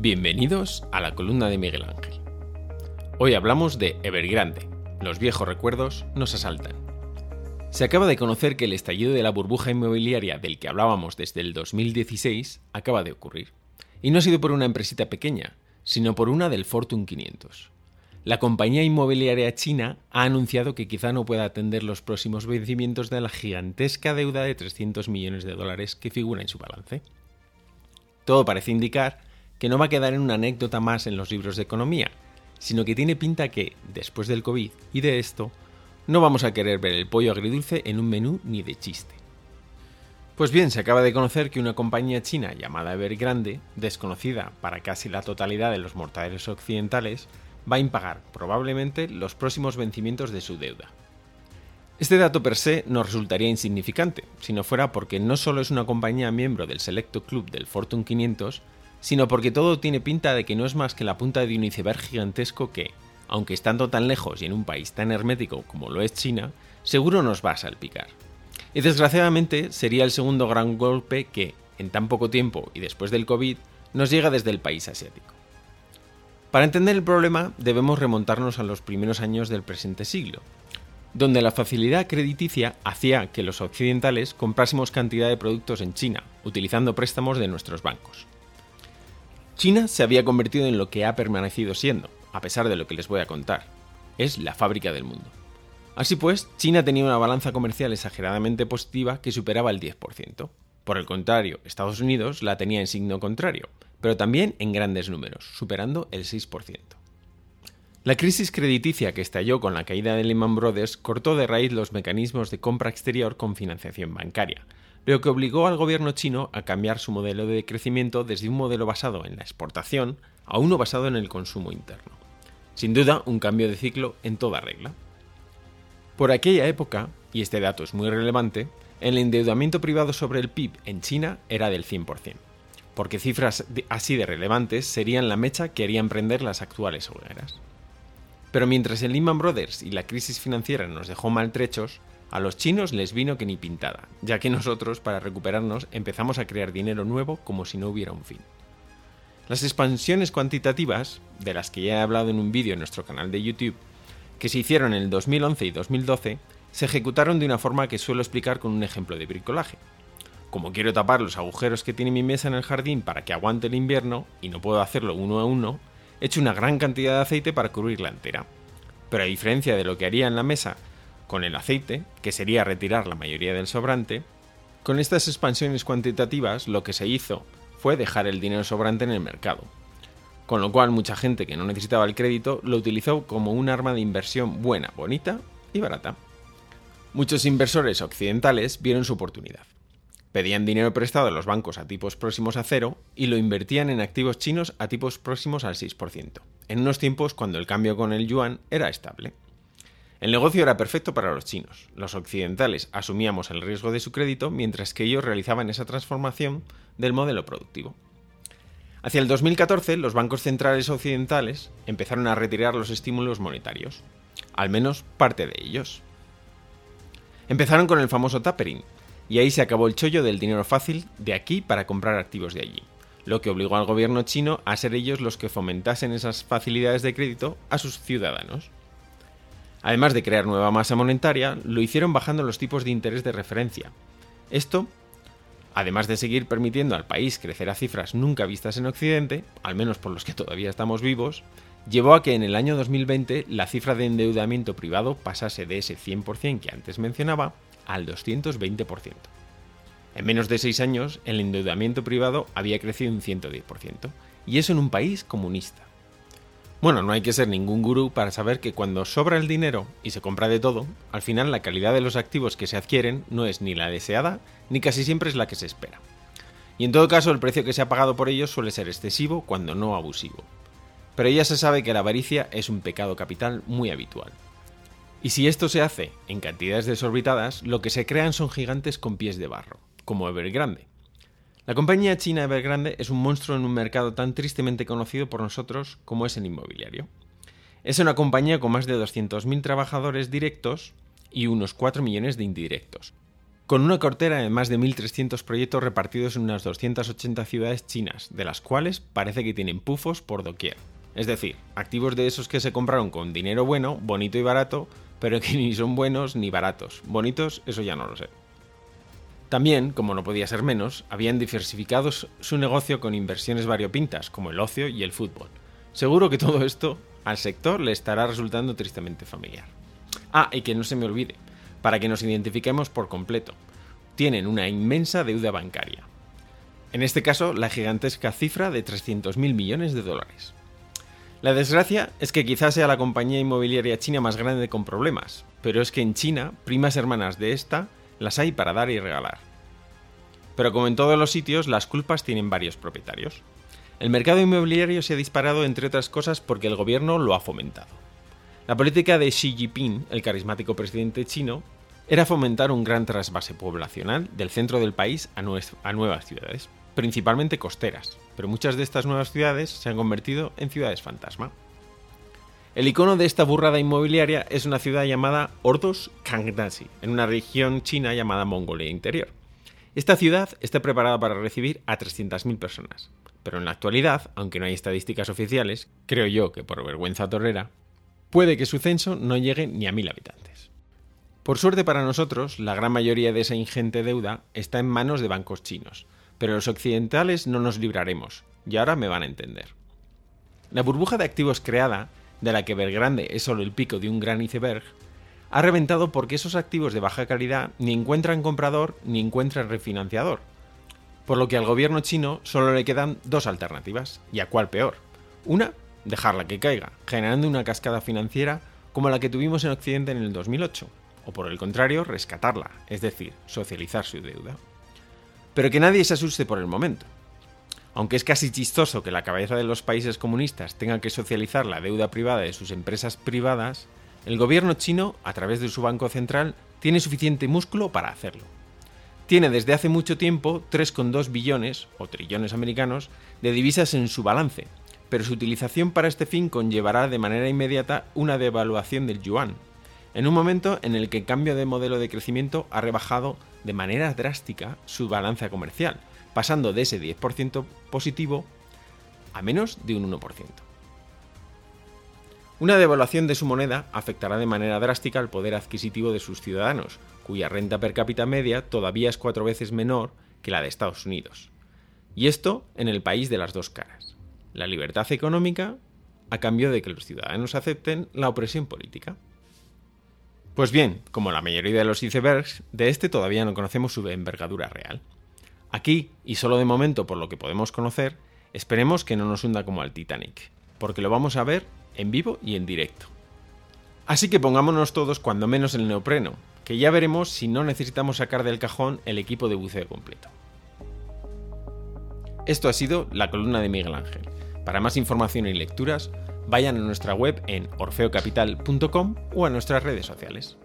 Bienvenidos a la columna de Miguel Ángel. Hoy hablamos de Evergrande. Los viejos recuerdos nos asaltan. Se acaba de conocer que el estallido de la burbuja inmobiliaria del que hablábamos desde el 2016 acaba de ocurrir. Y no ha sido por una empresita pequeña, sino por una del Fortune 500. La compañía inmobiliaria china ha anunciado que quizá no pueda atender los próximos vencimientos de la gigantesca deuda de 300 millones de dólares que figura en su balance. Todo parece indicar que no va a quedar en una anécdota más en los libros de economía, sino que tiene pinta que, después del COVID y de esto, no vamos a querer ver el pollo agridulce en un menú ni de chiste. Pues bien, se acaba de conocer que una compañía china llamada Evergrande, desconocida para casi la totalidad de los mortales occidentales, va a impagar probablemente los próximos vencimientos de su deuda. Este dato per se nos resultaría insignificante, si no fuera porque no solo es una compañía miembro del selecto club del Fortune 500, sino porque todo tiene pinta de que no es más que la punta de un iceberg gigantesco que, aunque estando tan lejos y en un país tan hermético como lo es China, seguro nos va a salpicar. Y desgraciadamente sería el segundo gran golpe que, en tan poco tiempo y después del COVID, nos llega desde el país asiático. Para entender el problema debemos remontarnos a los primeros años del presente siglo, donde la facilidad crediticia hacía que los occidentales comprásemos cantidad de productos en China, utilizando préstamos de nuestros bancos. China se había convertido en lo que ha permanecido siendo, a pesar de lo que les voy a contar. Es la fábrica del mundo. Así pues, China tenía una balanza comercial exageradamente positiva que superaba el 10%. Por el contrario, Estados Unidos la tenía en signo contrario, pero también en grandes números, superando el 6%. La crisis crediticia que estalló con la caída de Lehman Brothers cortó de raíz los mecanismos de compra exterior con financiación bancaria, lo que obligó al gobierno chino a cambiar su modelo de crecimiento desde un modelo basado en la exportación a uno basado en el consumo interno. Sin duda, un cambio de ciclo en toda regla. Por aquella época, y este dato es muy relevante, el endeudamiento privado sobre el PIB en China era del 100%, porque cifras así de relevantes serían la mecha que harían prender las actuales hogueras. Pero mientras el Lehman Brothers y la crisis financiera nos dejó maltrechos, a los chinos les vino que ni pintada, ya que nosotros, para recuperarnos, empezamos a crear dinero nuevo como si no hubiera un fin. Las expansiones cuantitativas, de las que ya he hablado en un vídeo en nuestro canal de YouTube, que se hicieron en el 2011 y 2012, se ejecutaron de una forma que suelo explicar con un ejemplo de bricolaje. Como quiero tapar los agujeros que tiene mi mesa en el jardín para que aguante el invierno, y no puedo hacerlo uno a uno, he hecho una gran cantidad de aceite para cubrirla entera. Pero a diferencia de lo que haría en la mesa con el aceite, que sería retirar la mayoría del sobrante, con estas expansiones cuantitativas lo que se hizo fue dejar el dinero sobrante en el mercado. Con lo cual mucha gente que no necesitaba el crédito lo utilizó como un arma de inversión buena, bonita y barata. Muchos inversores occidentales vieron su oportunidad. Pedían dinero prestado a los bancos a tipos próximos a cero y lo invertían en activos chinos a tipos próximos al 6%, en unos tiempos cuando el cambio con el yuan era estable. El negocio era perfecto para los chinos. Los occidentales asumíamos el riesgo de su crédito mientras que ellos realizaban esa transformación del modelo productivo. Hacia el 2014, los bancos centrales occidentales empezaron a retirar los estímulos monetarios, al menos parte de ellos. Empezaron con el famoso tapering, y ahí se acabó el chollo del dinero fácil de aquí para comprar activos de allí, lo que obligó al gobierno chino a ser ellos los que fomentasen esas facilidades de crédito a sus ciudadanos. Además de crear nueva masa monetaria, lo hicieron bajando los tipos de interés de referencia. Esto, además de seguir permitiendo al país crecer a cifras nunca vistas en Occidente, al menos por los que todavía estamos vivos, llevó a que en el año 2020 la cifra de endeudamiento privado pasase de ese 100% que antes mencionaba al 220%. En menos de seis años, el endeudamiento privado había crecido un 110%, y eso en un país comunista. Bueno, no hay que ser ningún gurú para saber que cuando sobra el dinero y se compra de todo, al final la calidad de los activos que se adquieren no es ni la deseada, ni casi siempre es la que se espera. Y en todo caso el precio que se ha pagado por ellos suele ser excesivo cuando no abusivo. Pero ya se sabe que la avaricia es un pecado capital muy habitual. Y si esto se hace en cantidades desorbitadas, lo que se crean son gigantes con pies de barro, como Evergrande, la compañía china Evergrande es un monstruo en un mercado tan tristemente conocido por nosotros como es el inmobiliario. Es una compañía con más de 200.000 trabajadores directos y unos 4 millones de indirectos. con una cartera de más de 1.300 proyectos repartidos en unas 280 ciudades chinas, de las cuales parece que tienen pufos por doquier. Es decir, activos de esos que se compraron con dinero bueno, bonito y barato, pero que ni son buenos ni baratos. Bonitos, eso ya no lo sé. También, como no podía ser menos, habían diversificado su negocio con inversiones variopintas, como el ocio y el fútbol. Seguro que todo esto al sector le estará resultando tristemente familiar. Ah, y que no se me olvide, para que nos identifiquemos por completo, tienen una inmensa deuda bancaria. En este caso, la gigantesca cifra de 300.000 millones de dólares. La desgracia es que quizás sea la compañía inmobiliaria china más grande con problemas, pero es que en China, primas hermanas de esta las hay para dar y regalar. Pero como en todos los sitios, las culpas tienen varios propietarios. El mercado inmobiliario se ha disparado entre otras cosas porque el gobierno lo ha fomentado. La política de Xi Jinping, el carismático presidente chino, era fomentar un gran trasvase poblacional del centro del país a, nuevas ciudades, principalmente costeras, pero muchas de estas nuevas ciudades se han convertido en ciudades fantasma. El icono de esta burrada inmobiliaria es una ciudad llamada Ordos Kangdasi, en una región china llamada Mongolia Interior. Esta ciudad está preparada para recibir a 300.000 personas, pero en la actualidad, aunque no hay estadísticas oficiales, creo yo que por vergüenza torrera, puede que su censo no llegue ni a mil habitantes. Por suerte para nosotros, la gran mayoría de esa ingente deuda está en manos de bancos chinos, pero los occidentales no nos libraremos, y ahora me van a entender. La burbuja de activos creada de la que Belgrande es solo el pico de un gran iceberg, ha reventado porque esos activos de baja calidad ni encuentran comprador ni encuentran refinanciador. Por lo que al gobierno chino solo le quedan dos alternativas, y a cuál peor. Una, dejarla que caiga, generando una cascada financiera como la que tuvimos en Occidente en el 2008, o por el contrario, rescatarla, es decir, socializar su deuda. Pero que nadie se asuste por el momento. Aunque es casi chistoso que la cabeza de los países comunistas tenga que socializar la deuda privada de sus empresas privadas, el gobierno chino, a través de su Banco Central, tiene suficiente músculo para hacerlo. Tiene desde hace mucho tiempo 3,2 billones, o trillones americanos, de divisas en su balance, pero su utilización para este fin conllevará de manera inmediata una devaluación del yuan, en un momento en el que el cambio de modelo de crecimiento ha rebajado de manera drástica su balanza comercial, pasando de ese 10% positivo a menos de un 1%. Una devaluación de su moneda afectará de manera drástica el poder adquisitivo de sus ciudadanos, cuya renta per cápita media todavía es cuatro veces menor que la de Estados Unidos. Y esto en el país de las dos caras. La libertad económica a cambio de que los ciudadanos acepten la opresión política. Pues bien, como la mayoría de los icebergs, de este todavía no conocemos su envergadura real. Aquí, y solo de momento por lo que podemos conocer, esperemos que no nos hunda como al Titanic, porque lo vamos a ver en vivo y en directo. Así que pongámonos todos cuando menos el neopreno, que ya veremos si no necesitamos sacar del cajón el equipo de buceo completo. Esto ha sido la columna de Miguel Ángel. Para más información y lecturas, vayan a nuestra web en orfeocapital.com o a nuestras redes sociales.